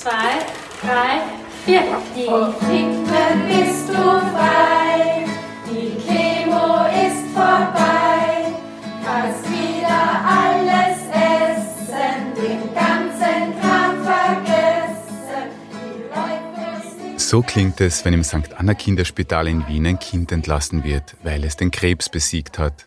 zwei, drei, vier. Die Kinder bist du frei, die Chemo ist vorbei, kannst wieder alles essen, den ganzen Kram vergessen. So klingt es, wenn im St. Anna Kinderspital in Wien ein Kind entlassen wird, weil es den Krebs besiegt hat.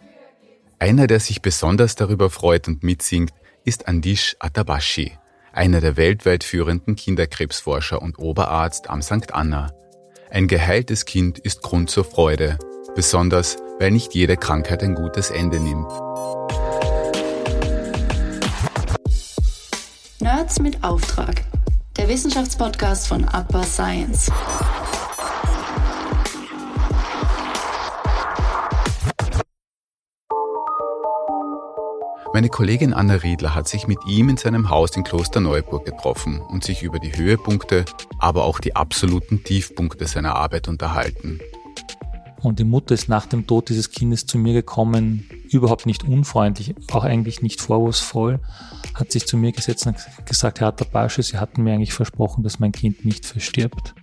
Einer, der sich besonders darüber freut und mitsingt, ist Andish Atabashi, einer der weltweit führenden Kinderkrebsforscher und Oberarzt am St. Anna. Ein geheiltes Kind ist Grund zur Freude, besonders weil nicht jede Krankheit ein gutes Ende nimmt. Nerds mit Auftrag. Der Wissenschaftspodcast von Upper Science. Meine Kollegin Anna Riedler hat sich mit ihm in seinem Haus in Klosterneuburg getroffen und sich über die Höhepunkte, aber auch die absoluten Tiefpunkte seiner Arbeit unterhalten. Und die Mutter ist nach dem Tod dieses Kindes zu mir gekommen, überhaupt nicht unfreundlich, auch eigentlich nicht vorwurfsvoll, hat sich zu mir gesetzt und gesagt, Herr Tabashi, Sie hatten mir eigentlich versprochen, dass mein Kind nicht verstirbt.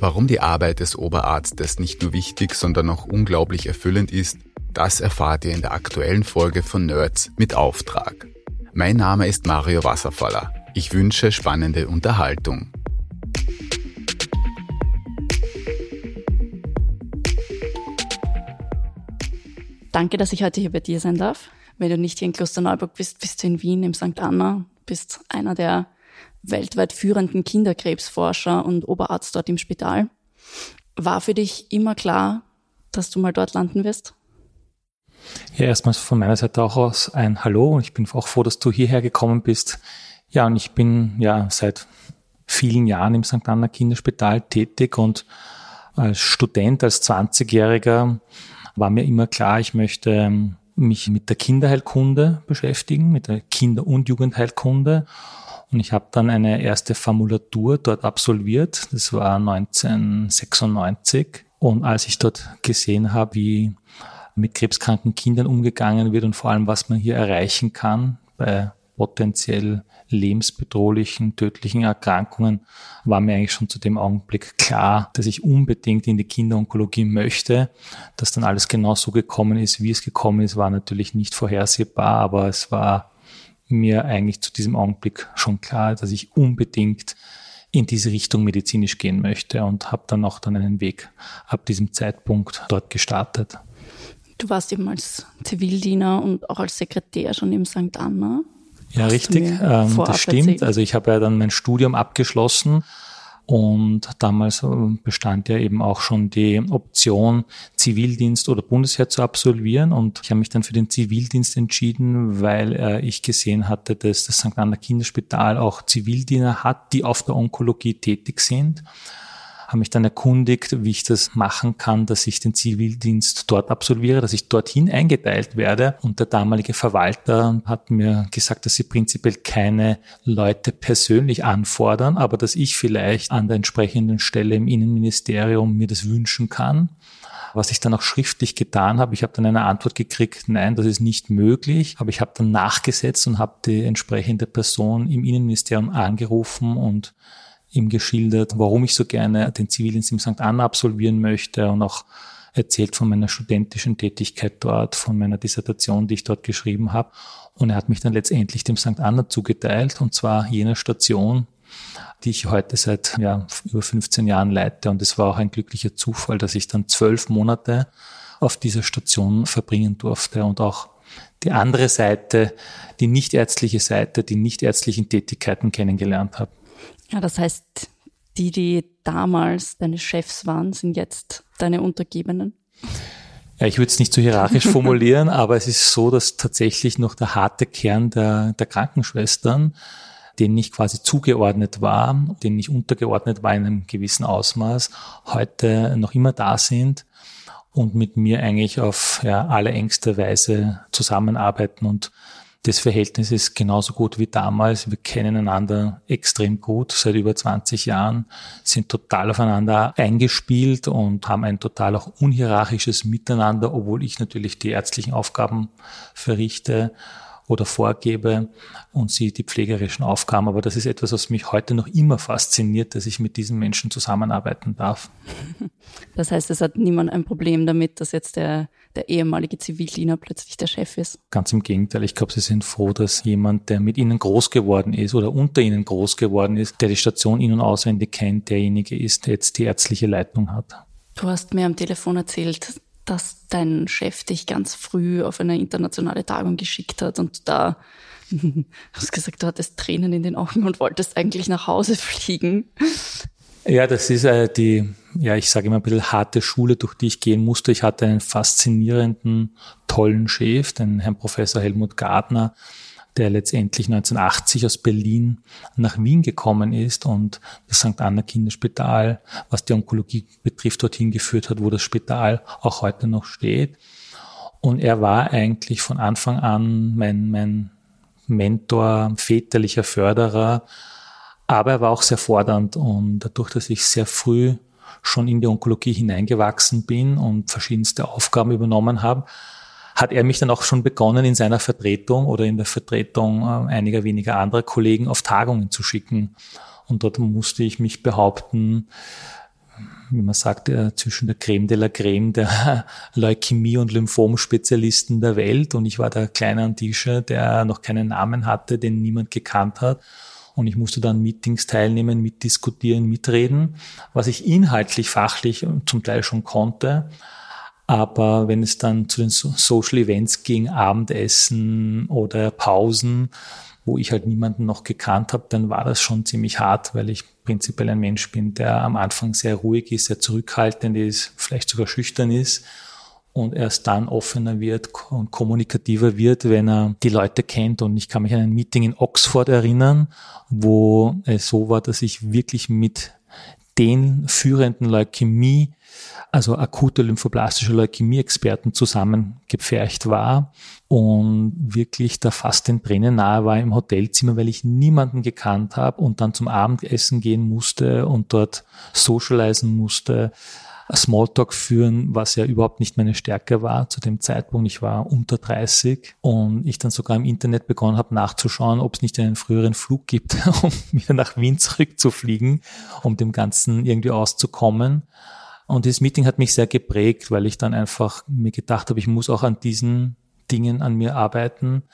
Warum die Arbeit des Oberarztes nicht nur wichtig, sondern auch unglaublich erfüllend ist, das erfahrt ihr in der aktuellen Folge von Nerds mit Auftrag. Mein Name ist Mario Wasserfaller. Ich wünsche spannende Unterhaltung. Danke, dass ich heute hier bei dir sein darf. Wenn du nicht hier in Klosterneuburg bist, bist du in Wien im St. Anna, bist einer der weltweit führenden Kinderkrebsforscher und Oberarzt dort im Spital. War für dich immer klar, dass du mal dort landen wirst? Ja, erstmal von meiner Seite auch aus ein Hallo und ich bin auch froh, dass du hierher gekommen bist. Ja, und ich bin ja seit vielen Jahren im St. Anna Kinderspital tätig und als Student, als 20-Jähriger war mir immer klar, ich möchte ähm, mich mit der Kinderheilkunde beschäftigen, mit der Kinder- und Jugendheilkunde. Und ich habe dann eine erste Formulatur dort absolviert. Das war 1996. Und als ich dort gesehen habe, wie mit krebskranken Kindern umgegangen wird und vor allem, was man hier erreichen kann bei potenziell lebensbedrohlichen, tödlichen Erkrankungen, war mir eigentlich schon zu dem Augenblick klar, dass ich unbedingt in die Kinderonkologie möchte. Dass dann alles genau so gekommen ist, wie es gekommen ist, war natürlich nicht vorhersehbar, aber es war mir eigentlich zu diesem Augenblick schon klar, dass ich unbedingt in diese Richtung medizinisch gehen möchte und habe dann auch dann einen Weg ab diesem Zeitpunkt dort gestartet. Du warst eben als Zivildiener und auch als Sekretär schon im St. Anna. Ja, richtig. Ähm, das stimmt. Erzählt? Also ich habe ja dann mein Studium abgeschlossen und damals äh, bestand ja eben auch schon die Option, Zivildienst oder Bundesheer zu absolvieren. Und ich habe mich dann für den Zivildienst entschieden, weil äh, ich gesehen hatte, dass das St. Anna Kinderspital auch Zivildiener hat, die auf der Onkologie tätig sind habe mich dann erkundigt, wie ich das machen kann, dass ich den Zivildienst dort absolviere, dass ich dorthin eingeteilt werde. Und der damalige Verwalter hat mir gesagt, dass sie prinzipiell keine Leute persönlich anfordern, aber dass ich vielleicht an der entsprechenden Stelle im Innenministerium mir das wünschen kann was ich dann auch schriftlich getan habe. Ich habe dann eine Antwort gekriegt, nein, das ist nicht möglich. Aber ich habe dann nachgesetzt und habe die entsprechende Person im Innenministerium angerufen und ihm geschildert, warum ich so gerne den Zivildienst im St. Anna absolvieren möchte und auch erzählt von meiner studentischen Tätigkeit dort, von meiner Dissertation, die ich dort geschrieben habe. Und er hat mich dann letztendlich dem St. Anna zugeteilt, und zwar jener Station, die ich heute seit ja, über 15 Jahren leite. Und es war auch ein glücklicher Zufall, dass ich dann zwölf Monate auf dieser Station verbringen durfte und auch die andere Seite, die nichtärztliche Seite, die nichtärztlichen Tätigkeiten kennengelernt habe. Ja, das heißt, die, die damals deine Chefs waren, sind jetzt deine Untergebenen? Ja, ich würde es nicht so hierarchisch formulieren, aber es ist so, dass tatsächlich noch der harte Kern der, der Krankenschwestern, denen ich quasi zugeordnet war, denen ich untergeordnet war in einem gewissen Ausmaß, heute noch immer da sind und mit mir eigentlich auf ja, allerengste Weise zusammenarbeiten und das Verhältnis ist genauso gut wie damals. Wir kennen einander extrem gut seit über 20 Jahren, sind total aufeinander eingespielt und haben ein total auch unhierarchisches Miteinander, obwohl ich natürlich die ärztlichen Aufgaben verrichte. oder vorgebe und sie die pflegerischen Aufgaben. Aber das ist etwas, was mich heute noch immer fasziniert, dass ich mit diesen Menschen zusammenarbeiten darf. Das heißt, es hat niemand ein Problem damit, dass jetzt der, der ehemalige Zivildiener plötzlich der Chef ist? Ganz im Gegenteil. Ich glaube, sie sind froh, dass jemand, der mit ihnen groß geworden ist oder unter ihnen groß geworden ist, der die Station in- und auswendig kennt, derjenige ist, der jetzt die ärztliche Leitung hat. Du hast mir am Telefon erzählt, dass dein Chef dich ganz früh auf eine internationale Tagung geschickt hat und da hast gesagt, du hattest Tränen in den Augen und wolltest eigentlich nach Hause fliegen. Ja, das ist äh, die, ja, ich sage immer ein bisschen harte Schule, durch die ich gehen musste. Ich hatte einen faszinierenden, tollen Chef, den Herrn Professor Helmut Gardner, der letztendlich 1980 aus Berlin nach Wien gekommen ist und das St. Anna Kinderspital, was die Onkologie betrifft, dorthin geführt hat, wo das Spital auch heute noch steht. Und er war eigentlich von Anfang an mein, mein Mentor, väterlicher Förderer, aber er war auch sehr fordernd und dadurch, dass ich sehr früh schon in die Onkologie hineingewachsen bin und verschiedenste Aufgaben übernommen habe, hat er mich dann auch schon begonnen, in seiner Vertretung oder in der Vertretung äh, einiger weniger anderer Kollegen auf Tagungen zu schicken. Und dort musste ich mich behaupten, wie man sagt, äh, zwischen der Creme de la Creme der Leukämie- und Lymphom-Spezialisten der Welt. Und ich war der kleine Antische, der noch keinen Namen hatte, den niemand gekannt hat. Und ich musste dann Meetings teilnehmen, mitdiskutieren, mitreden, was ich inhaltlich, fachlich zum Teil schon konnte. Aber wenn es dann zu den Social Events ging, Abendessen oder Pausen, wo ich halt niemanden noch gekannt habe, dann war das schon ziemlich hart, weil ich prinzipiell ein Mensch bin, der am Anfang sehr ruhig ist, sehr zurückhaltend ist, vielleicht sogar schüchtern ist und erst dann offener wird und kommunikativer wird, wenn er die Leute kennt. Und ich kann mich an ein Meeting in Oxford erinnern, wo es so war, dass ich wirklich mit den führenden Leukämie also akute lymphoblastische Leukämie-Experten zusammengepfercht war und wirklich da fast den Tränen nahe war im Hotelzimmer, weil ich niemanden gekannt habe und dann zum Abendessen gehen musste und dort socialisen musste. Smalltalk führen, was ja überhaupt nicht meine Stärke war zu dem Zeitpunkt. Ich war unter 30 und ich dann sogar im Internet begonnen habe nachzuschauen, ob es nicht einen früheren Flug gibt, um wieder nach Wien zurückzufliegen, um dem Ganzen irgendwie auszukommen. Und dieses Meeting hat mich sehr geprägt, weil ich dann einfach mir gedacht habe, ich muss auch an diesen Dingen an mir arbeiten.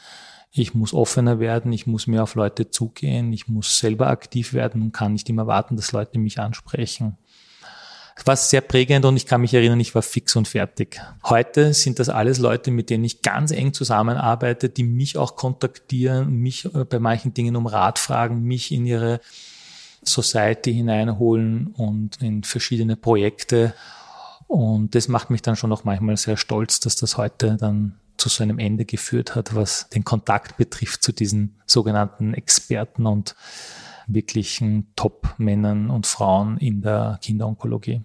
Ich muss offener werden, ich muss mehr auf Leute zugehen, ich muss selber aktiv werden und kann nicht immer warten, dass Leute mich ansprechen. War sehr prägend und ich kann mich erinnern, ich war fix und fertig. Heute sind das alles Leute, mit denen ich ganz eng zusammenarbeite, die mich auch kontaktieren, mich äh, bei manchen Dingen um Rat fragen, mich in ihre Society hineinholen und in verschiedene Projekte. Und das macht mich dann schon auch manchmal sehr stolz, dass das heute dann zu so einem Ende geführt hat, was den Kontakt betrifft zu diesen sogenannten Experten und wirklichen Top-Männern und Frauen in der Kinderonkologie.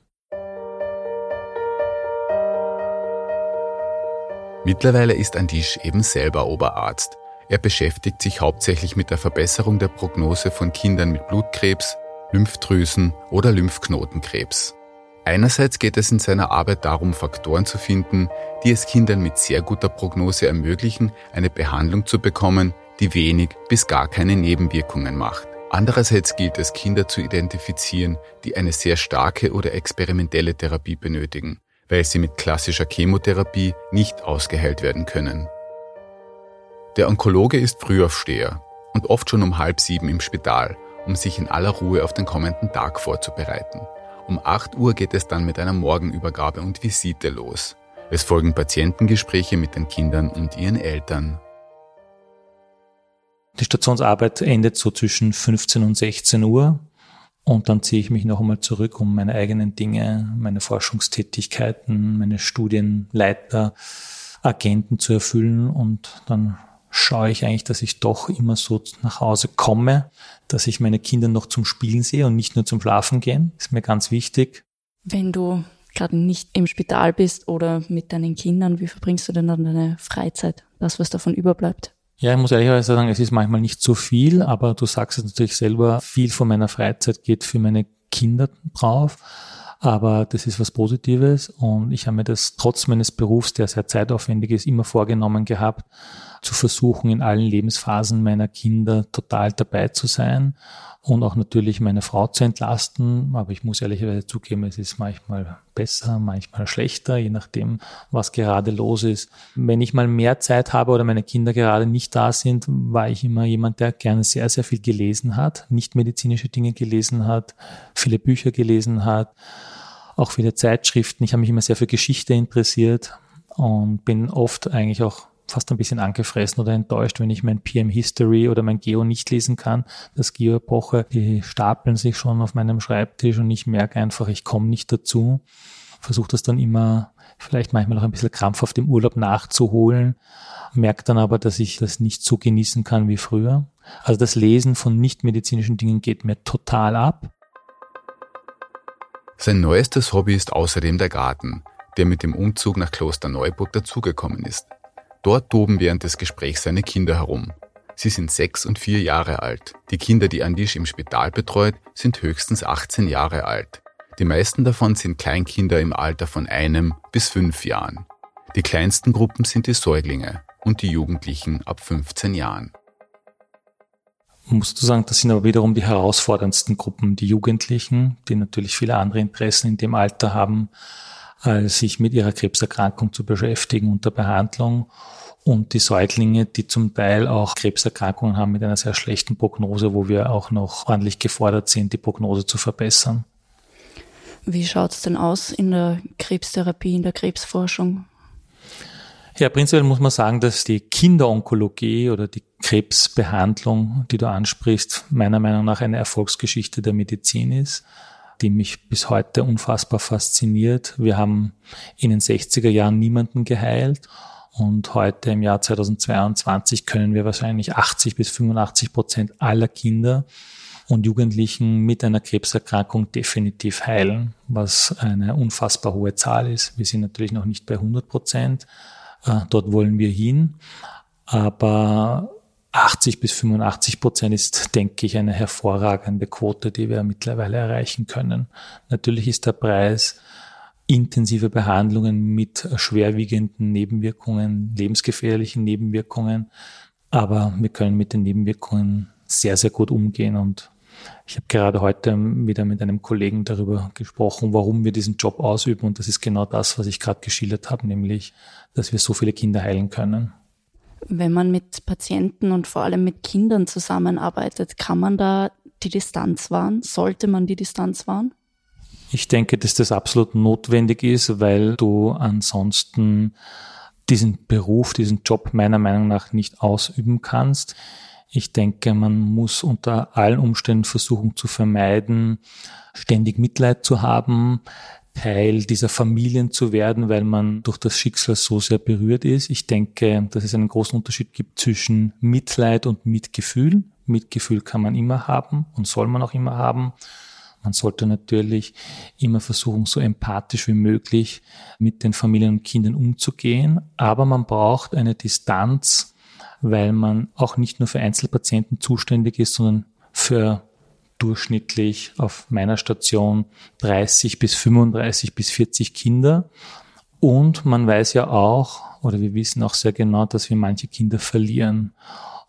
Mittlerweile ist Andisch eben selber Oberarzt. Er beschäftigt sich hauptsächlich mit der Verbesserung der Prognose von Kindern mit Blutkrebs, Lymphdrüsen- oder Lymphknotenkrebs. Einerseits geht es in seiner Arbeit darum, Faktoren zu finden, die es Kindern mit sehr guter Prognose ermöglichen, eine Behandlung zu bekommen, die wenig bis gar keine Nebenwirkungen macht. Andererseits gilt es, Kinder zu identifizieren, die eine sehr starke oder experimentelle Therapie benötigen, weil sie mit klassischer Chemotherapie nicht ausgeheilt werden können. Der Onkologe ist Frühaufsteher und oft schon um halb sieben im Spital, um sich in aller Ruhe auf den kommenden Tag vorzubereiten. Um 8 Uhr geht es dann mit einer Morgenübergabe und Visite los. Es folgen Patientengespräche mit den Kindern und ihren Eltern. Die Stationsarbeit endet so zwischen 15 und 16 Uhr und dann ziehe ich mich noch einmal zurück, um meine eigenen Dinge, meine Forschungstätigkeiten, meine Studienleiter, Agenten zu erfüllen und dann schaue ich eigentlich, dass ich doch immer so nach Hause komme, dass ich meine Kinder noch zum Spielen sehe und nicht nur zum Schlafen gehen. Ist mir ganz wichtig. Wenn du gerade nicht im Spital bist oder mit deinen Kindern, wie verbringst du denn dann deine Freizeit? Das, was davon überbleibt? Ja, ich muss ehrlicherweise sagen, es ist manchmal nicht so viel, aber du sagst es natürlich selber, viel von meiner Freizeit geht für meine Kinder drauf. Aber das ist was Positives und ich habe mir das trotz meines Berufs, der sehr zeitaufwendig ist, immer vorgenommen gehabt, zu versuchen, in allen Lebensphasen meiner Kinder total dabei zu sein und auch natürlich meine Frau zu entlasten. Aber ich muss ehrlicherweise zugeben, es ist manchmal besser, manchmal schlechter, je nachdem, was gerade los ist. Wenn ich mal mehr Zeit habe oder meine Kinder gerade nicht da sind, war ich immer jemand, der gerne sehr, sehr viel gelesen hat, nicht medizinische Dinge gelesen hat, viele Bücher gelesen hat, auch viele Zeitschriften. Ich habe mich immer sehr für Geschichte interessiert und bin oft eigentlich auch fast ein bisschen angefressen oder enttäuscht, wenn ich mein PM History oder mein Geo nicht lesen kann. Das Geo-Epoche, die stapeln sich schon auf meinem Schreibtisch und ich merke einfach, ich komme nicht dazu. Versuche das dann immer vielleicht manchmal auch ein bisschen krampfhaft im Urlaub nachzuholen, merke dann aber, dass ich das nicht so genießen kann wie früher. Also das Lesen von nichtmedizinischen Dingen geht mir total ab. Sein neuestes Hobby ist außerdem der Garten, der mit dem Umzug nach Kloster Neuburg dazugekommen ist. Dort toben während des Gesprächs seine Kinder herum. Sie sind sechs und vier Jahre alt. Die Kinder, die Andisch im Spital betreut, sind höchstens 18 Jahre alt. Die meisten davon sind Kleinkinder im Alter von einem bis fünf Jahren. Die kleinsten Gruppen sind die Säuglinge und die Jugendlichen ab 15 Jahren. Musst du sagen, das sind aber wiederum die herausforderndsten Gruppen, die Jugendlichen, die natürlich viele andere Interessen in dem Alter haben, sich mit ihrer Krebserkrankung zu beschäftigen und der Behandlung. Und die Säuglinge, die zum Teil auch Krebserkrankungen haben mit einer sehr schlechten Prognose, wo wir auch noch ordentlich gefordert sind, die Prognose zu verbessern. Wie schaut es denn aus in der Krebstherapie, in der Krebsforschung? Ja, prinzipiell muss man sagen, dass die Kinderonkologie oder die Krebsbehandlung, die du ansprichst, meiner Meinung nach eine Erfolgsgeschichte der Medizin ist die mich bis heute unfassbar fasziniert. Wir haben in den 60er Jahren niemanden geheilt und heute im Jahr 2022 können wir wahrscheinlich 80 bis 85 Prozent aller Kinder und Jugendlichen mit einer Krebserkrankung definitiv heilen, was eine unfassbar hohe Zahl ist. Wir sind natürlich noch nicht bei 100 Prozent. Äh, dort wollen wir hin. Aber 80 bis 85 Prozent ist, denke ich, eine hervorragende Quote, die wir mittlerweile erreichen können. Natürlich ist der Preis intensive Behandlungen mit schwerwiegenden Nebenwirkungen, lebensgefährlichen Nebenwirkungen, aber wir können mit den Nebenwirkungen sehr, sehr gut umgehen und ich habe gerade heute wieder mit einem Kollegen darüber gesprochen, warum wir diesen Job ausüben und das ist genau das, was ich gerade geschildert habe, nämlich, dass wir so viele Kinder heilen können. Wenn man mit Patienten und vor allem mit Kindern zusammenarbeitet, kann man da die Distanz wahren? Sollte man die Distanz wahren? Ich denke, dass das absolut notwendig ist, weil du ansonsten diesen Beruf, diesen Job meiner Meinung nach nicht ausüben kannst. Ich denke, man muss unter allen Umständen versuchen zu vermeiden, ständig Mitleid zu haben, Teil dieser Familien zu werden, weil man durch das Schicksal so sehr berührt ist. Ich denke, dass es einen großen Unterschied gibt zwischen Mitleid und Mitgefühl. Mitgefühl kann man immer haben und soll man auch immer haben. Man sollte natürlich immer versuchen, so empathisch wie möglich mit den Familien und Kindern umzugehen. Aber man braucht eine Distanz, weil man auch nicht nur für Einzelpatienten zuständig ist, sondern für durchschnittlich auf meiner Station 30 bis 35 bis 40 Kinder. Und man weiß ja auch, oder wir wissen auch sehr genau, dass wir manche Kinder verlieren.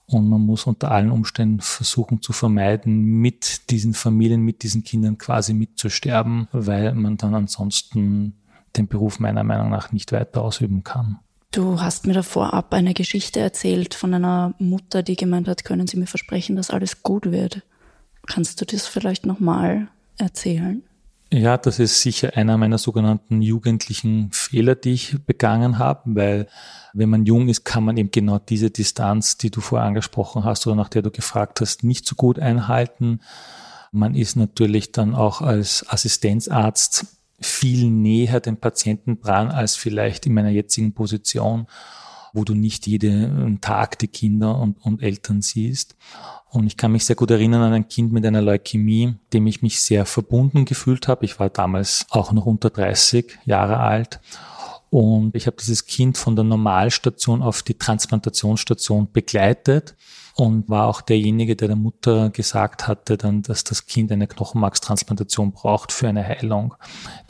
Und man muss unter allen Umständen versuchen zu vermeiden, mit diesen Familien, mit diesen Kindern quasi mitzusterben, weil man dann ansonsten den Beruf meiner Meinung nach nicht weiter ausüben kann. Du hast mir davor ab eine Geschichte erzählt von einer Mutter, die gemeint hat, können Sie mir versprechen, dass alles gut wird. Kannst du das vielleicht nochmal erzählen? Ja, das ist sicher einer meiner sogenannten jugendlichen Fehler, die ich begangen habe, weil wenn man jung ist, kann man eben genau diese Distanz, die du vorher angesprochen hast oder nach der du gefragt hast, nicht so gut einhalten. Man ist natürlich dann auch als Assistenzarzt viel näher den Patienten dran als vielleicht in meiner jetzigen Position, wo du nicht jeden Tag die Kinder und, und Eltern siehst. Und ich kann mich sehr gut erinnern an ein Kind mit einer Leukämie, dem ich mich sehr verbunden gefühlt habe. Ich war damals auch noch unter 30 Jahre alt. Und ich habe dieses Kind von der Normalstation auf die Transplantationsstation begleitet. und war auch derjenige, der der Mutter gesagt hatte, dann, dass das Kind eine Knochenmarkstransplantation braucht für eine Heilung.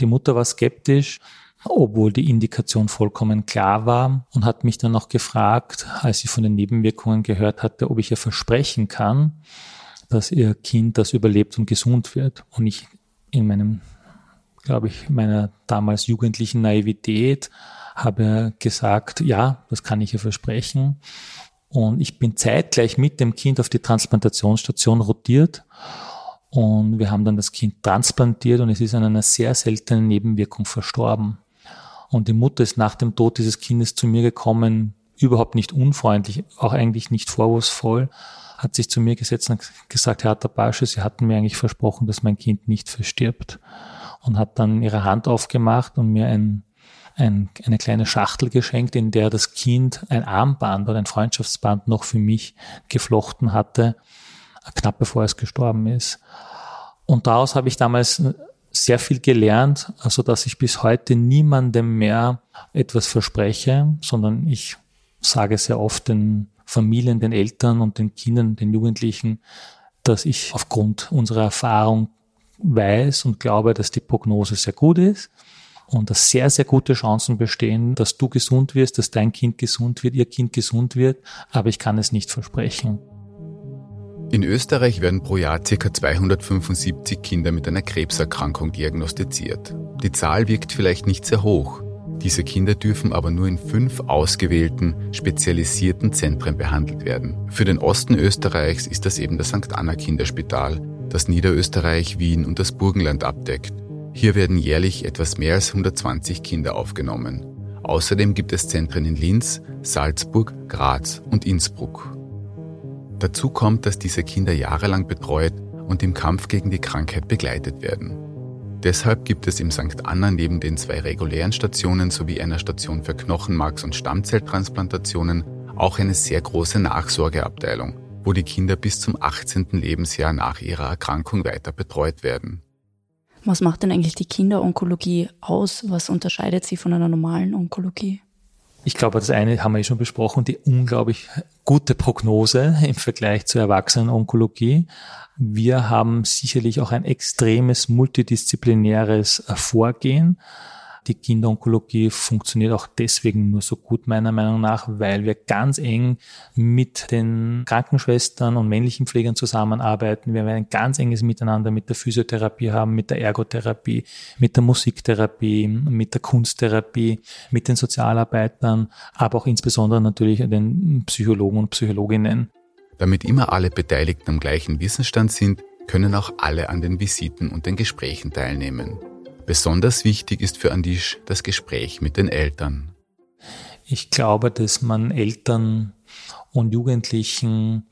Die Mutter war skeptisch, obwohl die Indikation vollkommen klar war und hat mich dann noch gefragt, als sie von den Nebenwirkungen gehört hatte, ob ich ihr versprechen kann, dass ihr Kind das überlebt und gesund wird. Und ich in meinem, glaube ich, meiner damals jugendlichen Naivität habe gesagt, ja, das kann ich ihr versprechen. Und ich bin zeitgleich mit dem Kind auf die Transplantationsstation rotiert. Und wir haben dann das Kind transplantiert und es ist an einer sehr seltenen Nebenwirkung verstorben. Und die Mutter ist nach dem Tod dieses Kindes zu mir gekommen, überhaupt nicht unfreundlich, auch eigentlich nicht vorwurfsvoll, hat sich zu mir gesetzt und gesagt, Herr Tabasch, Sie hatten mir eigentlich versprochen, dass mein Kind nicht verstirbt. Und hat dann ihre Hand aufgemacht und mir ein, ein, eine kleine Schachtel geschenkt, in der das Kind ein Armband oder ein Freundschaftsband noch für mich geflochten hatte, knapp bevor es gestorben ist. Und daraus habe ich damals sehr viel gelernt, also dass ich bis heute niemandem mehr etwas verspreche, sondern ich sage sehr oft den Familien, den Eltern und den Kindern, den Jugendlichen, dass ich aufgrund unserer Erfahrung weiß und glaube, dass die Prognose sehr gut ist und dass sehr, sehr gute Chancen bestehen, dass du gesund wirst, dass dein Kind gesund wird, ihr Kind gesund wird, aber ich kann es nicht versprechen. In Österreich werden pro Jahr ca. 275 Kinder mit einer Krebserkrankung diagnostiziert. Die Zahl wirkt vielleicht nicht sehr hoch. Diese Kinder dürfen aber nur in fünf ausgewählten, spezialisierten Zentren behandelt werden. Für den Osten Österreichs ist das eben das St. Anna Kinderspital, das Niederösterreich, Wien und das Burgenland abdeckt. Hier werden jährlich etwas mehr als 120 Kinder aufgenommen. Außerdem gibt es Zentren in Linz, Salzburg, Graz und Innsbruck. Dazu kommt, dass diese Kinder jahrelang betreut und im Kampf gegen die Krankheit begleitet werden. Deshalb gibt es im St. Anna neben den zwei regulären Stationen sowie einer Station für Knochenmarks- und Stammzelltransplantationen auch eine sehr große Nachsorgeabteilung, wo die Kinder bis zum 18. Lebensjahr nach ihrer Erkrankung weiter betreut werden. Was macht denn eigentlich die Kinderonkologie aus? Was unterscheidet sie von einer normalen Onkologie? Ich glaube, das eine haben wir eh schon besprochen, die unglaublich gute Prognose im Vergleich zur Erwachsenenonkologie. Wir haben sicherlich auch ein extremes multidisziplinäres Vorgehen. Die Kinderonkologie funktioniert auch deswegen nur so gut, meiner Meinung nach, weil wir ganz eng mit den Krankenschwestern und männlichen Pflegern zusammenarbeiten. Wir werden ein ganz enges Miteinander mit der Physiotherapie haben, mit der Ergotherapie, mit der Musiktherapie, mit der Kunsttherapie, mit den Sozialarbeitern, aber auch insbesondere natürlich den Psychologen und Psychologinnen. Damit immer alle Beteiligten am gleichen Wissensstand sind, können auch alle an den Visiten und den Gesprächen teilnehmen. Besonders wichtig ist für Andisch das Gespräch mit den Eltern. Ich glaube, dass man Eltern und Jugendlichen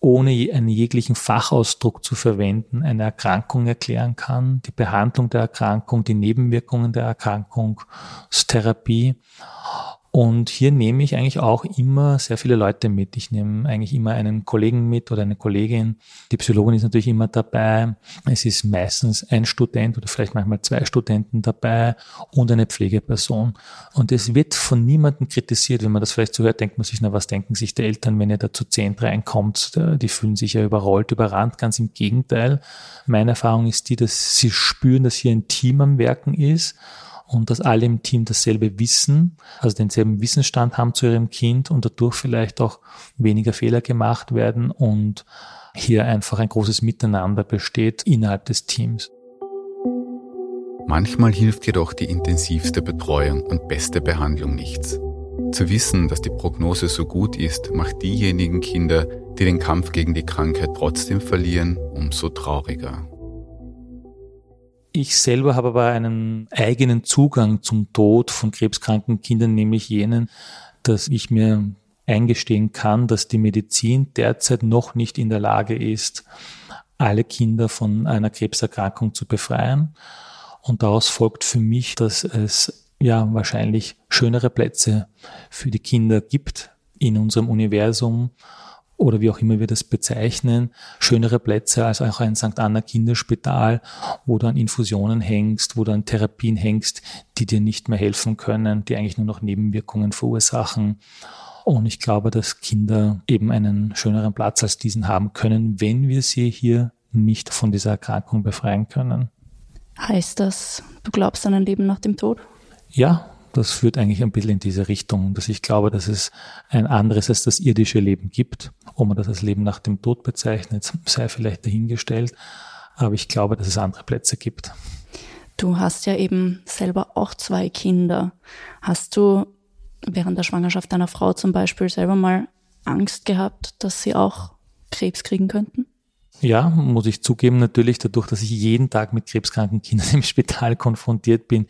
ohne einen jeglichen Fachausdruck zu verwenden, eine Erkrankung erklären kann, die Behandlung der Erkrankung, die Nebenwirkungen der Erkrankung, Therapie und hier nehme ich eigentlich auch immer sehr viele Leute mit. Ich nehme eigentlich immer einen Kollegen mit oder eine Kollegin. Die Psychologin ist natürlich immer dabei. Es ist meistens ein Student oder vielleicht manchmal zwei Studenten dabei und eine Pflegeperson. Und es wird von niemandem kritisiert. Wenn man das vielleicht so hört, denkt man sich, na, was denken sich die Eltern, wenn ihr da zu zehn reinkommt? Die fühlen sich ja überrollt, überrannt. Ganz im Gegenteil. Meine Erfahrung ist die, dass sie spüren, dass hier ein Team am Werken ist und dass alle im Team dasselbe wissen, also denselben Wissensstand haben zu ihrem Kind und dadurch vielleicht auch weniger Fehler gemacht werden und hier einfach ein großes Miteinander besteht innerhalb des Teams. Manchmal hilft jedoch die intensivste Betreuung und beste Behandlung nichts. Zu wissen, dass die Prognose so gut ist, macht diejenigen Kinder, die den Kampf gegen die Krankheit trotzdem verlieren, umso trauriger. Ich selber habe aber einen eigenen Zugang zum Tod von krebskranken Kindern, nämlich jenen, dass ich mir eingestehen kann, dass die Medizin derzeit noch nicht in der Lage ist, alle Kinder von einer Krebserkrankung zu befreien. Und daraus folgt für mich, dass es ja wahrscheinlich schönere Plätze für die Kinder gibt in unserem Universum oder wie auch immer wir das bezeichnen, schönere Plätze als auch ein St. Anna Kinderspital, wo du an Infusionen hängst, wo du an Therapien hängst, die dir nicht mehr helfen können, die eigentlich nur noch Nebenwirkungen verursachen. Und ich glaube, dass Kinder eben einen schöneren Platz als diesen haben können, wenn wir sie hier nicht von dieser Erkrankung befreien können. Heißt das, du glaubst an ein Leben nach dem Tod? Ja, das führt eigentlich ein bisschen in diese Richtung, dass ich glaube, dass es ein anderes als das irdische Leben gibt. Ob man das als Leben nach dem Tod bezeichnet, sei vielleicht dahingestellt. Aber ich glaube, dass es andere Plätze gibt. Du hast ja eben selber auch zwei Kinder. Hast du während der Schwangerschaft deiner Frau zum Beispiel selber mal Angst gehabt, dass sie auch Krebs kriegen könnten? Ja, muss ich zugeben, natürlich dadurch, dass ich jeden Tag mit krebskranken Kindern im Spital konfrontiert bin,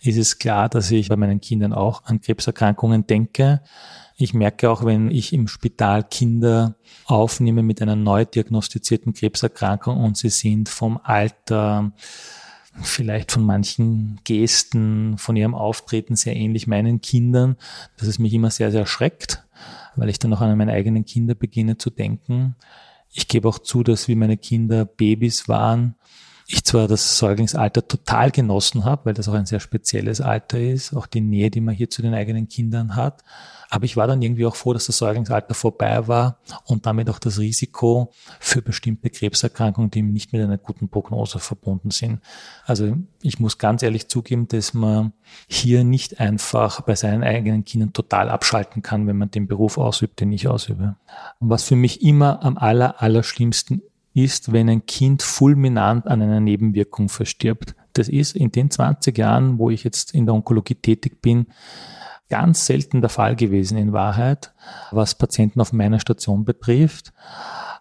ist es klar, dass ich bei meinen Kindern auch an Krebserkrankungen denke. Ich merke auch, wenn ich im Spital Kinder aufnehme mit einer neu diagnostizierten Krebserkrankung und sie sind vom Alter, vielleicht von manchen Gesten, von ihrem Auftreten sehr ähnlich meinen Kindern, dass es mich immer sehr, sehr erschreckt, weil ich dann auch an meine eigenen Kinder beginne zu denken. Ich gebe auch zu, dass wie meine Kinder Babys waren, ich zwar das Säuglingsalter total genossen habe, weil das auch ein sehr spezielles Alter ist, auch die Nähe, die man hier zu den eigenen Kindern hat. Aber ich war dann irgendwie auch froh, dass das Säuglingsalter vorbei war und damit auch das Risiko für bestimmte Krebserkrankungen, die nicht mit einer guten Prognose verbunden sind. Also ich muss ganz ehrlich zugeben, dass man hier nicht einfach bei seinen eigenen Kindern total abschalten kann, wenn man den Beruf ausübt, den ich ausübe. Und was für mich immer am aller, aller schlimmsten ist, wenn ein Kind fulminant an einer Nebenwirkung verstirbt. Das ist in den 20 Jahren, wo ich jetzt in der Onkologie tätig bin, ganz selten der Fall gewesen in Wahrheit, was Patienten auf meiner Station betrifft.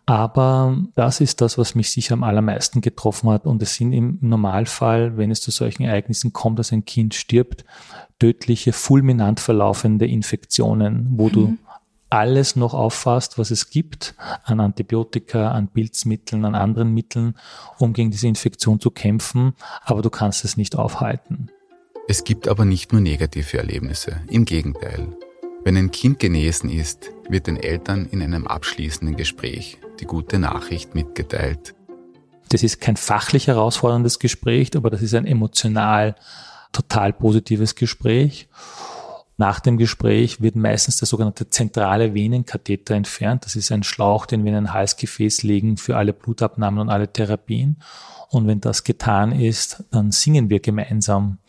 Aber das ist das, was mich sicher am allermeisten getroffen hat. Und es sind im Normalfall, wenn es zu solchen Ereignissen kommt, dass ein Kind stirbt, tödliche, fulminant verlaufende Infektionen, wo mhm. du alles noch auffasst, was es gibt an Antibiotika, an Pilzmitteln, an anderen Mitteln, um gegen diese Infektion zu kämpfen, aber du kannst es nicht aufhalten. Es gibt aber nicht nur negative Erlebnisse, im Gegenteil. Wenn ein Kind genesen ist, wird den Eltern in einem abschließenden Gespräch die gute Nachricht mitgeteilt. Das ist kein fachlich herausforderndes Gespräch, aber das ist ein emotional total positives Gespräch. Nach dem Gespräch wird meistens der sogenannte zentrale Venenkatheter entfernt. Das ist ein Schlauch, den wir in ein Halsgefäß legen für alle Blutabnahmen und alle Therapien. Und wenn das getan ist, dann singen wir gemeinsam.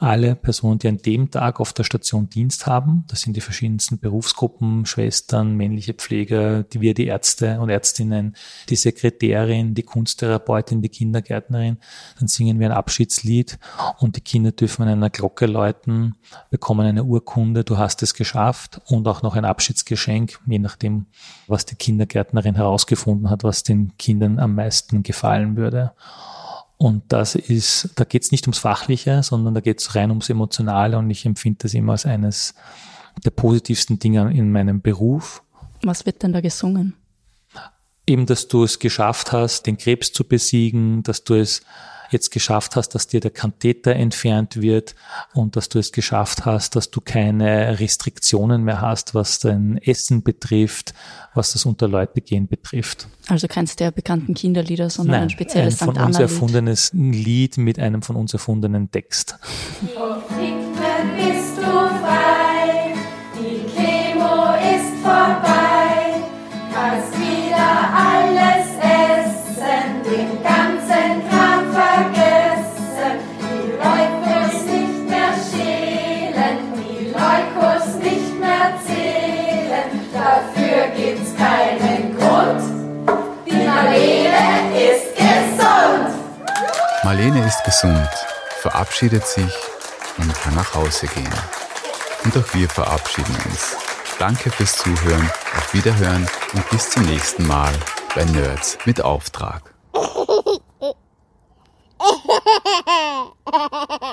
Alle Personen, die an dem Tag auf der Station Dienst haben, das sind die verschiedensten Berufsgruppen, Schwestern, männliche Pfleger, die wir, die Ärzte und Ärztinnen, die Sekretärin, die Kunsttherapeutin, die Kindergärtnerin, dann singen wir ein Abschiedslied und die Kinder dürfen an einer Glocke läuten, bekommen eine Urkunde, du hast es geschafft und auch noch ein Abschiedsgeschenk, je nachdem, was die Kindergärtnerin herausgefunden hat, was den Kindern am meisten gefallen würde. Und das ist, da geht es nicht ums Fachliche, sondern da geht es rein ums Emotionale und ich empfinde das immer als eines der positivsten Dinge in meinem Beruf. Was wird denn da gesungen? Eben, dass du es geschafft hast, den Krebs zu besiegen, dass du es jetzt geschafft hast, dass dir der Katheter entfernt wird und dass du es geschafft hast, dass du keine Restriktionen mehr hast, was dein Essen betrifft, was das unter Leute gehen betrifft. Also keins der bekannten Kinderlieder, sondern Nein, ein spezielles ein von uns erfundenes Lied mit einem von uns erfundenen Text. Gesund, verabschiedet sich und kann nach Hause gehen. Und auch wir verabschieden uns. Danke fürs Zuhören, auf Wiederhören und bis zum nächsten Mal bei Nerds mit Auftrag.